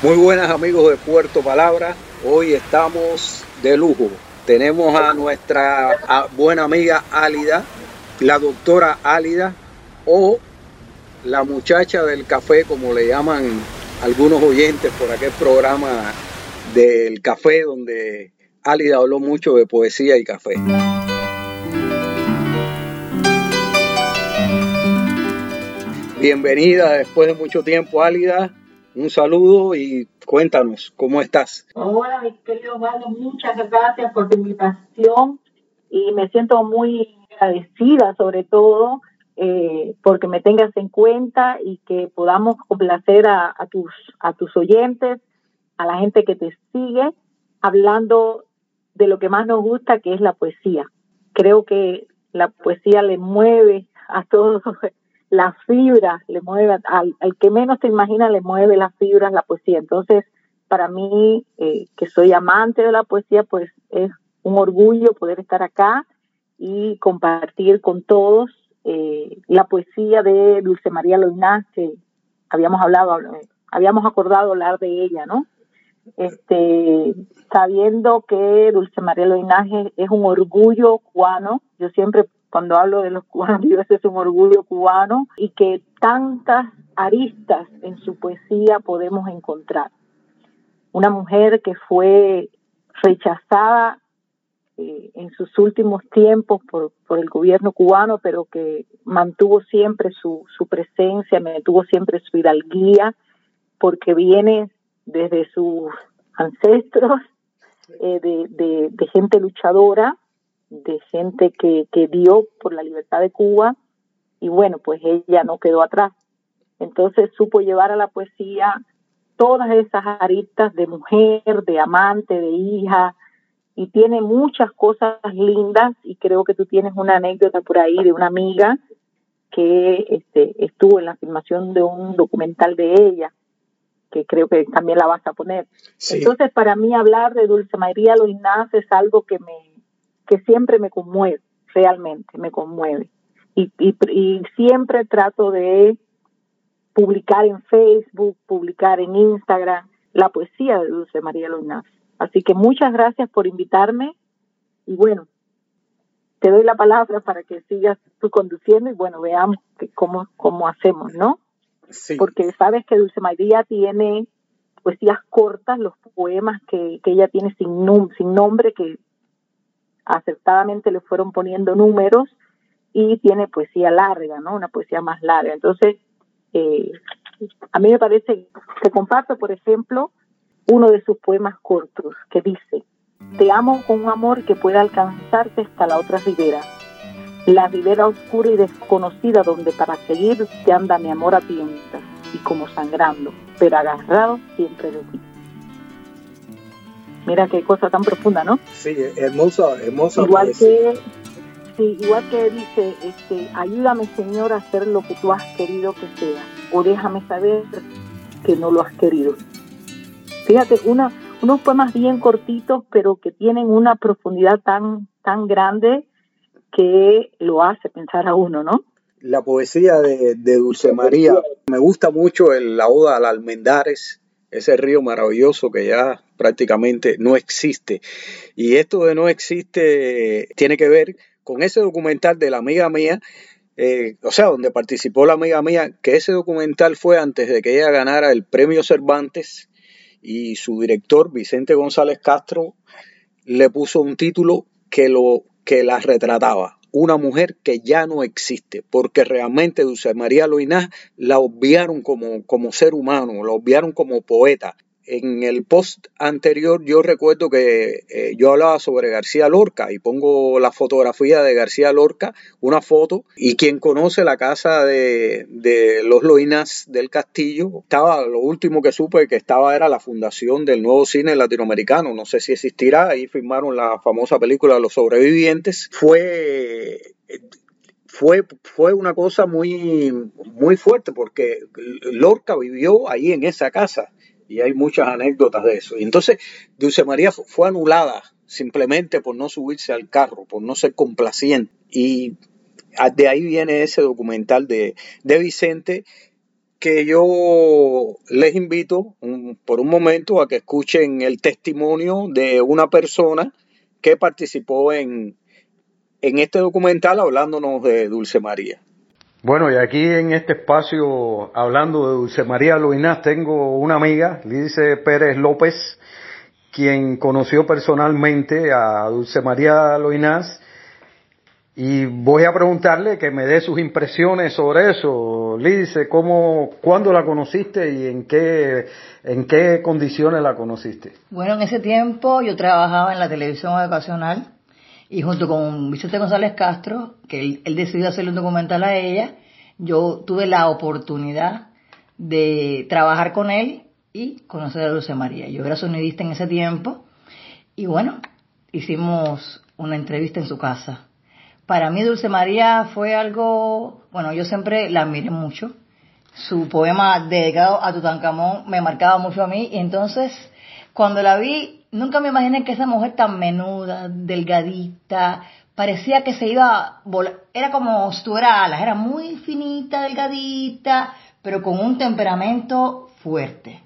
Muy buenas amigos de Puerto Palabra. Hoy estamos de lujo. Tenemos a nuestra buena amiga Álida, la doctora Álida o la muchacha del café, como le llaman algunos oyentes por aquel programa del café donde Álida habló mucho de poesía y café. Bienvenida después de mucho tiempo, Álida un saludo y cuéntanos cómo estás. Hola, mis queridos Osvaldo, muchas gracias por tu invitación y me siento muy agradecida sobre todo eh, porque me tengas en cuenta y que podamos complacer a, tus, a tus oyentes, a la gente que te sigue, hablando de lo que más nos gusta, que es la poesía. Creo que la poesía le mueve a todos las fibras, le mueve, al, que menos te imagina le mueve las fibras la poesía. Entonces, para mí, eh, que soy amante de la poesía, pues es un orgullo poder estar acá y compartir con todos eh, la poesía de Dulce María Loinás, que habíamos hablado, habíamos acordado hablar de ella, ¿no? Este, sabiendo que Dulce María Loinás es un orgullo cubano, yo siempre cuando hablo de los cubanos, digo, ese es un orgullo cubano y que tantas aristas en su poesía podemos encontrar. Una mujer que fue rechazada eh, en sus últimos tiempos por, por, el gobierno cubano, pero que mantuvo siempre su, su presencia, mantuvo siempre su hidalguía, porque viene desde sus ancestros eh, de, de, de gente luchadora de gente que, que dio por la libertad de Cuba y bueno, pues ella no quedó atrás. Entonces supo llevar a la poesía todas esas aristas de mujer, de amante, de hija, y tiene muchas cosas lindas y creo que tú tienes una anécdota por ahí de una amiga que este, estuvo en la filmación de un documental de ella, que creo que también la vas a poner. Entonces, para mí hablar de Dulce María Loinaz es algo que me, que siempre me conmueve, realmente me conmueve. Y, y, siempre trato de publicar en Facebook, publicar en Instagram la poesía de Dulce María Luna. Así que muchas gracias por invitarme y bueno, te doy la palabra para que sigas tú conduciendo y bueno, veamos cómo, cómo hacemos, ¿no? Sí. Porque sabes que Dulce María tiene poesías cortas, los poemas que, que ella tiene sin, sin nombre, que acertadamente le fueron poniendo números y tiene poesía larga, ¿no? Una poesía más larga. Entonces, eh, a mí me parece que comparto, por ejemplo, uno de sus poemas cortos que dice, te amo con un amor que pueda alcanzarte hasta la otra ribera, la ribera oscura y desconocida donde para seguir te anda mi amor a tientas y como sangrando, pero agarrado siempre de ti. Mira qué cosa tan profunda, ¿no? Sí, hermosa, hermosa. Igual que, sí, igual que dice, este, ayúdame Señor a hacer lo que tú has querido que sea, o déjame saber que no lo has querido. Fíjate, una, unos poemas bien cortitos, pero que tienen una profundidad tan, tan grande que lo hace pensar a uno, ¿no? La poesía de, de Dulce María, me gusta mucho el, la Oda al Almendares, ese río maravilloso que ya prácticamente no existe. Y esto de no existe tiene que ver con ese documental de la amiga mía, eh, o sea, donde participó la amiga mía, que ese documental fue antes de que ella ganara el premio Cervantes y su director, Vicente González Castro, le puso un título que, lo, que la retrataba una mujer que ya no existe, porque realmente Dulce María Loinás la obviaron como, como ser humano, la obviaron como poeta, en el post anterior yo recuerdo que eh, yo hablaba sobre García Lorca y pongo la fotografía de García Lorca, una foto, y quien conoce la casa de, los Loinas del Castillo, estaba, lo último que supe que estaba era la fundación del nuevo cine latinoamericano, no sé si existirá, ahí firmaron la famosa película Los sobrevivientes, fue fue, fue una cosa muy, muy fuerte porque Lorca vivió ahí en esa casa y hay muchas anécdotas de eso. Y entonces Dulce María fue anulada simplemente por no subirse al carro, por no ser complaciente. Y de ahí viene ese documental de, de Vicente que yo les invito por un momento a que escuchen el testimonio de una persona que participó en, en este documental hablándonos de Dulce María. Bueno, y aquí en este espacio, hablando de Dulce María Luinás, tengo una amiga, Lice Pérez López, quien conoció personalmente a Dulce María Loinás y voy a preguntarle que me dé sus impresiones sobre eso. Lice, ¿cómo, cuándo la conociste y en qué, en qué condiciones la conociste? Bueno, en ese tiempo yo trabajaba en la televisión educacional y junto con Vicente González Castro, que él, decidió hacerle un documental a ella, yo tuve la oportunidad de trabajar con él y conocer a Dulce María. Yo era sonidista en ese tiempo y bueno, hicimos una entrevista en su casa para mí Dulce María fue algo, bueno, yo siempre la admiré mucho. Su poema dedicado a Tutankamón me marcaba mucho a mí y entonces cuando la vi nunca me imaginé que esa mujer tan menuda, delgadita, parecía que se iba a volar, era como si tuviera alas, era muy finita, delgadita, pero con un temperamento fuerte.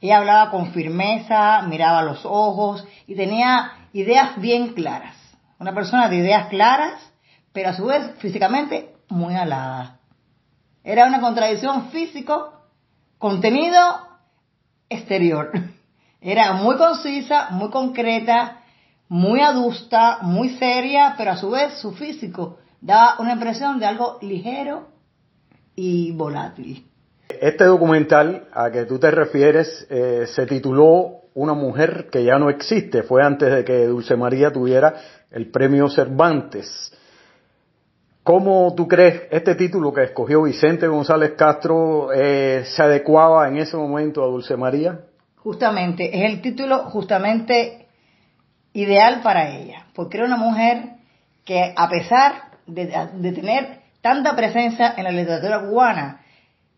Ella hablaba con firmeza, miraba los ojos y tenía ideas bien claras. Una persona de ideas claras pero a su vez físicamente muy alada. Era una contradicción físico, contenido, exterior. Era muy concisa, muy concreta, muy adusta, muy seria, pero a su vez su físico daba una impresión de algo ligero y volátil. Este documental a que tú te refieres eh, se tituló Una mujer que ya no existe. Fue antes de que Dulce María tuviera el premio Cervantes. ¿Cómo tú crees este título que escogió Vicente González Castro eh, se adecuaba en ese momento a Dulce María? Justamente, es el título justamente ideal para ella, porque era una mujer que a pesar de, tener tanta presencia en la literatura cubana,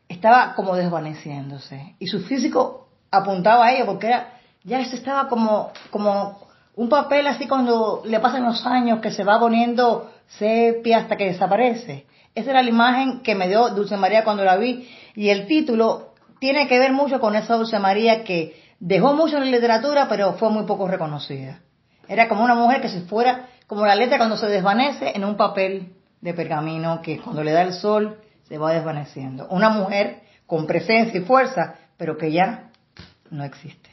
estaba como desvaneciéndose y su físico apuntaba a ella porque era, ya se estaba como, como un papel así cuando le pasan los años que se va poniendo sepia hasta que desaparece. Esa era la imagen que me dio Dulce María cuando la vi y el título tiene que ver mucho con esa Dulce María que dejó mucho en la literatura pero fue muy poco reconocida. Era como una mujer que se fuera, como la letra cuando se desvanece en un papel de pergamino que cuando le da el sol se va desvaneciendo. Una mujer con presencia y fuerza, pero que ya no existe.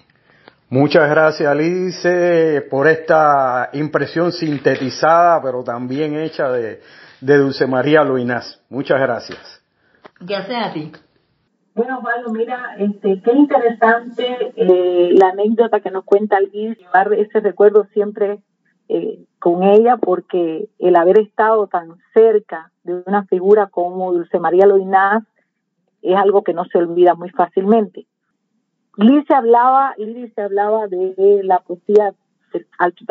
Muchas gracias, Alice, por esta impresión sintetizada, pero también hecha de, Dulce María Luinás. Muchas gracias. Gracias a ti. Bueno, Pablo, mira, este, qué interesante eh, la anécdota que nos cuenta Alice, llevar ese recuerdo siempre eh, con ella, porque el haber estado tan cerca de una figura como Dulce María Luinás es algo que no se olvida muy fácilmente. Liz se hablaba, se hablaba de la poesía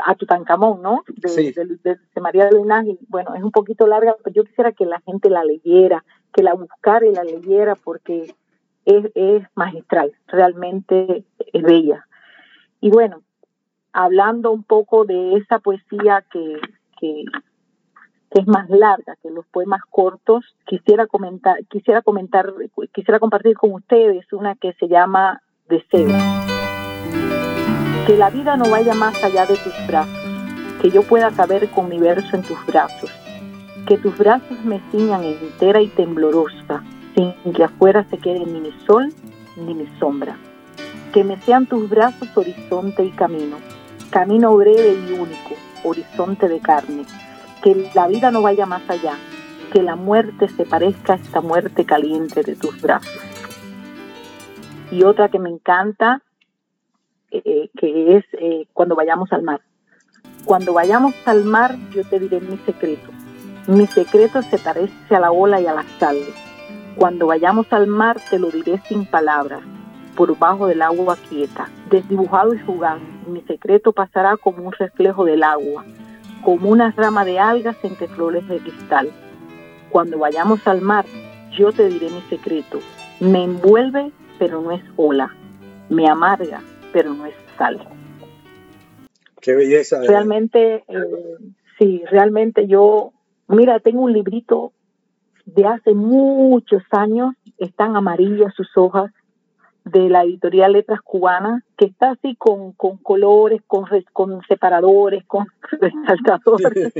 a Tutankamón, ¿no? De, de, María de Linaje. Bueno, es un poquito larga, pero yo quisiera que la gente la leyera, que la buscara y la leyera porque es, magistral, realmente es bella. Y bueno, hablando un poco de esa poesía que, que, que es más larga que los poemas cortos, quisiera comentar, quisiera comentar, quisiera compartir con ustedes una que se llama deseo. Que la vida no vaya más allá de tus brazos, que yo pueda caber con mi verso en tus brazos, que tus brazos me ciñan entera y temblorosa, sin que afuera se quede ni mi sol ni mi sombra. Que me sean tus brazos horizonte y camino, camino breve y único, horizonte de carne. Que la vida no vaya más allá, que la muerte se parezca a esta muerte caliente de tus brazos y otra que me encanta, eh, que es eh, cuando vayamos al mar. Cuando vayamos al mar, yo te diré mi secreto. Mi secreto se parece a la ola y a la sal. Cuando vayamos al mar, te lo diré sin palabras, por bajo del agua quieta, desdibujado y jugando. Mi secreto pasará como un reflejo del agua, como una rama de algas entre flores de cristal. Cuando vayamos al mar, yo te diré mi secreto. Me envuelve pero no es ola. Me amarga, pero no es sal. Qué belleza. Realmente, eh, sí, realmente yo, mira, tengo un librito de hace muchos años, están amarillas sus hojas, de la editorial Letras Cubanas, que está así con, con colores, con, con separadores, con resaltadores,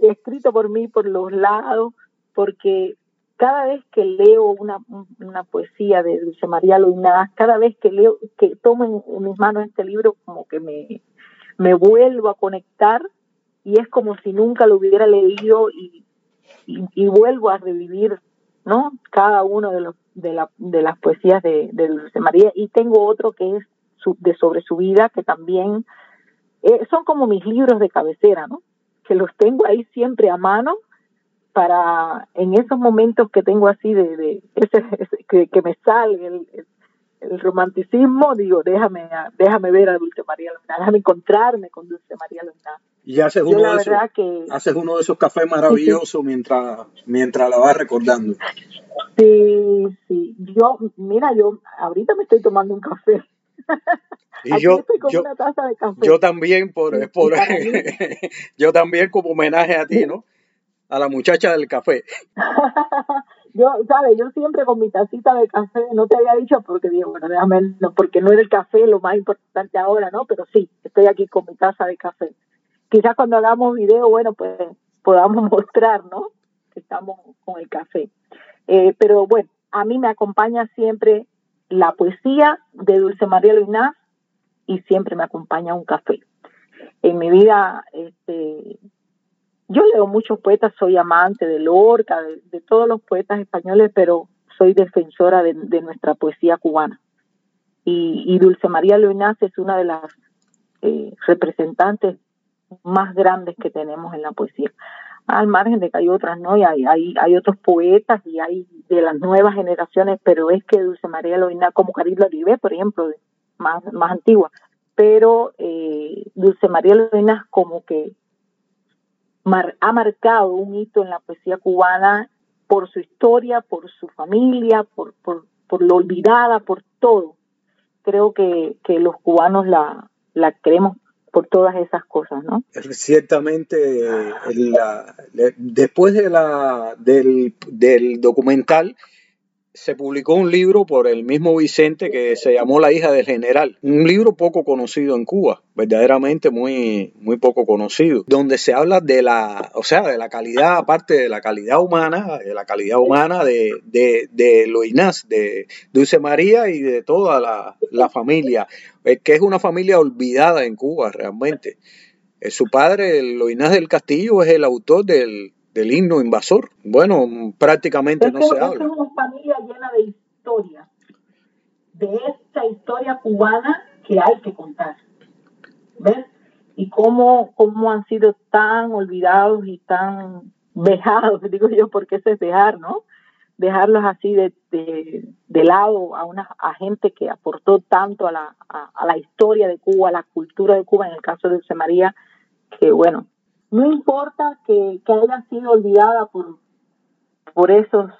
escrito por mí por los lados, porque cada vez que leo una, una poesía de Dulce María Loinás, cada vez que leo, que tomo en, mis manos este libro, como que me, me vuelvo a conectar y es como si nunca lo hubiera leído y, y, vuelvo a revivir, ¿no? Cada uno de los de, la, de las poesías de, Dulce María y tengo otro que es de sobre su vida que también eh, son como mis libros de cabecera, ¿no? Que los tengo ahí siempre a mano para en esos momentos que tengo así de, ese, que, que, me salga el, el, romanticismo, digo, déjame déjame ver a Dulce María Luna, déjame encontrarme con Dulce María Luna. Y haces uno, de esos, que, haces uno de esos cafés maravillosos mientras, mientras la vas recordando. Sí, sí. Yo, mira, yo ahorita me estoy tomando un café. Y yo, yo, yo, también por, por yo también como homenaje a ti, ¿no? a la muchacha del café. yo, ¿sabes? Yo siempre con mi tacita de café, no te había dicho porque digo, bueno, déjame, no, porque no es el café lo más importante ahora, ¿no? Pero sí, estoy aquí con mi taza de café. Quizás cuando hagamos video, bueno, pues podamos mostrar, ¿no? Que estamos con el café. Eh, pero bueno, a mí me acompaña siempre la poesía de Dulce María Luinás y siempre me acompaña un café. En mi vida, este, yo leo muchos poetas, soy amante de Lorca, de, todos los poetas españoles, pero soy defensora de, nuestra poesía cubana. Y, Dulce María Luinás es una de las eh, representantes más grandes que tenemos en la poesía. Al margen de que hay otras, ¿no? Y hay, hay, otros poetas y hay de las nuevas generaciones, pero es que Dulce María Luinás, como Carlos Oribe, por ejemplo, más, más antigua, pero eh, Dulce María Luinás como que ha marcado un hito en la poesía cubana por su historia, por su familia, por, por, por lo olvidada, por todo. Creo que, que los cubanos la, la queremos por todas esas cosas, ¿no? Ciertamente, la, después de la, del, del documental, se publicó un libro por el mismo Vicente que se llamó La hija del general, un libro poco conocido en Cuba, verdaderamente muy, muy poco conocido, donde se habla de la, o sea, de la calidad, aparte de la calidad humana, de la calidad humana de, de, de Loinás, de Dulce María y de toda la, la familia, que es una familia olvidada en Cuba realmente. Eh, su padre, Loinás del Castillo, es el autor del, del himno invasor. Bueno, prácticamente no se habla. Es una de esta historia cubana que hay que contar. ¿Ves? Y cómo, cómo han sido tan olvidados y tan vejados, digo yo, porque eso es dejar, ¿no? Dejarlos así de, de, lado a una a gente que aportó tanto a la, a, la historia de Cuba, a la cultura de Cuba, en el caso de José María, que bueno, no importa que, que haya sido olvidada por, por esos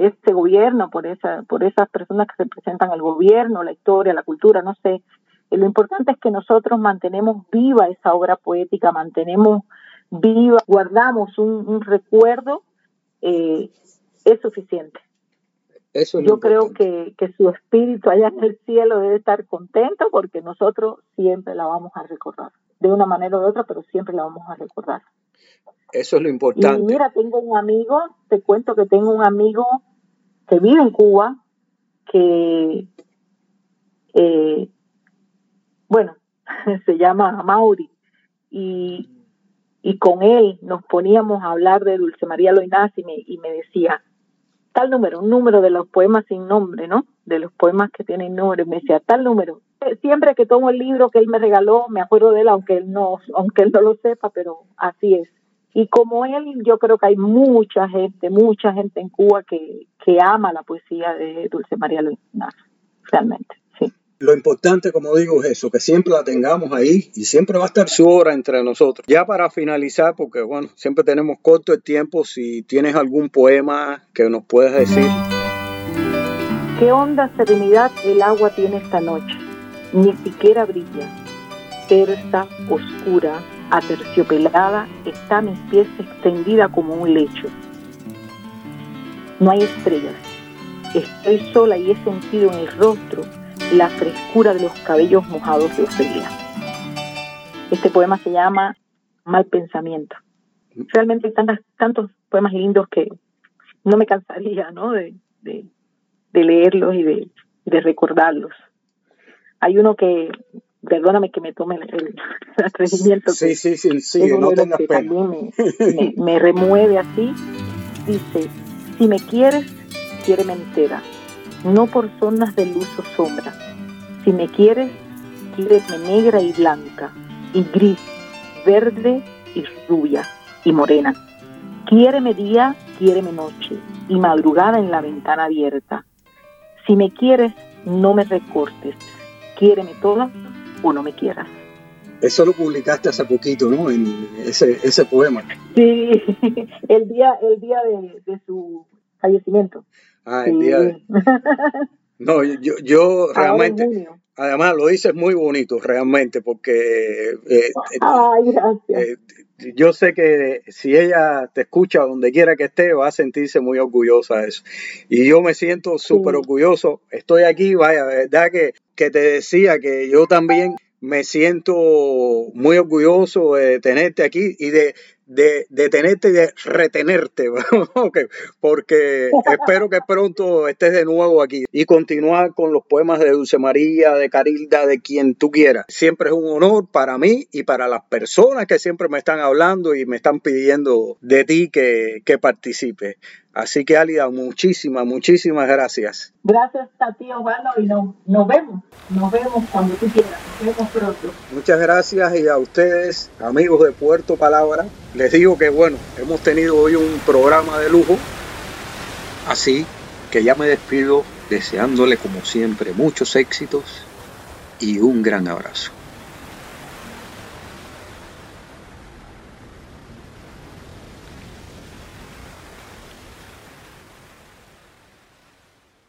este gobierno, por esa, por esas personas que representan el gobierno, la historia, la cultura, no sé. Eh, lo importante es que nosotros mantenemos viva esa obra poética, mantenemos viva, guardamos un, recuerdo, eh, es suficiente. Eso Yo creo que, que su espíritu allá en el cielo debe estar contento porque nosotros siempre la vamos a recordar de una manera u otra, pero siempre la vamos a recordar. Eso es lo importante. Y mira, tengo un amigo, te cuento que tengo un amigo que vive en Cuba, que, eh, bueno, se llama Mauri, y, y con él nos poníamos a hablar de Dulce María Loinaz y me, y me decía, tal número, un número de los poemas sin nombre, ¿no? De los poemas que tienen nombre, me decía, tal número, siempre que tomo el libro que él me regaló, me acuerdo de él, aunque él no, aunque él no lo sepa, pero así es. Y como él, yo creo que hay mucha gente, mucha gente en Cuba que, que ama la poesía de Dulce María Luis realmente, sí. Lo importante, como digo, es eso, que siempre la tengamos ahí y siempre va a estar su obra entre nosotros. Ya para finalizar, porque bueno, siempre tenemos corto el tiempo, si tienes algún poema que nos puedas decir. ¿Qué honda serenidad el agua tiene esta noche? ni siquiera brilla. Tersa, oscura, aterciopelada, está a mis pies extendida como un lecho. No hay estrellas, estoy sola y he sentido en el rostro la frescura de los cabellos mojados de Ofelia. Este poema se llama Mal Pensamiento. Realmente hay tantos poemas lindos que no me cansaría ¿no? De, leerlos y de recordarlos. Hay uno que, perdóname que me tome el, atrevimiento. Sí, sí, sí, sí, no tengas pena. También me, me, remueve así. Dice, si me quieres, quiéreme entera, no por zonas de luz o sombra. Si me quieres, quiéreme negra y blanca, y gris, verde y rubia y morena. Quiéreme día, quiéreme noche, y madrugada en la ventana abierta. Si me quieres, no me recortes. Quiéreme toda o no me quieras. Eso lo publicaste hace poquito, ¿no? En ese, ese poema. Sí, el día, el día de, su fallecimiento. Ah, el día de... No, yo, yo realmente, además lo dices muy bonito, realmente, porque eh, Ay, gracias. Eh, yo sé que si ella te escucha donde quiera que esté, va a sentirse muy orgullosa de eso. Y yo me siento súper orgulloso. Estoy aquí, vaya, verdad que, que te decía que yo también me siento muy orgulloso de tenerte aquí y de de, de tenerte y de retenerte, porque espero que pronto estés de nuevo aquí y continuar con los poemas de Dulce María, de Carilda, de quien tú quieras. Siempre es un honor para mí y para las personas que siempre me están hablando y me están pidiendo de ti que, que participe. Así que, Alida, muchísimas, muchísimas gracias. Gracias a ti, Osvaldo, y nos, vemos. Nos vemos cuando tú quieras. Nos vemos pronto. Muchas gracias y a ustedes, amigos de Puerto Palabra, les digo que, bueno, hemos tenido hoy un programa de lujo. Así que ya me despido deseándole, como siempre, muchos éxitos y un gran abrazo.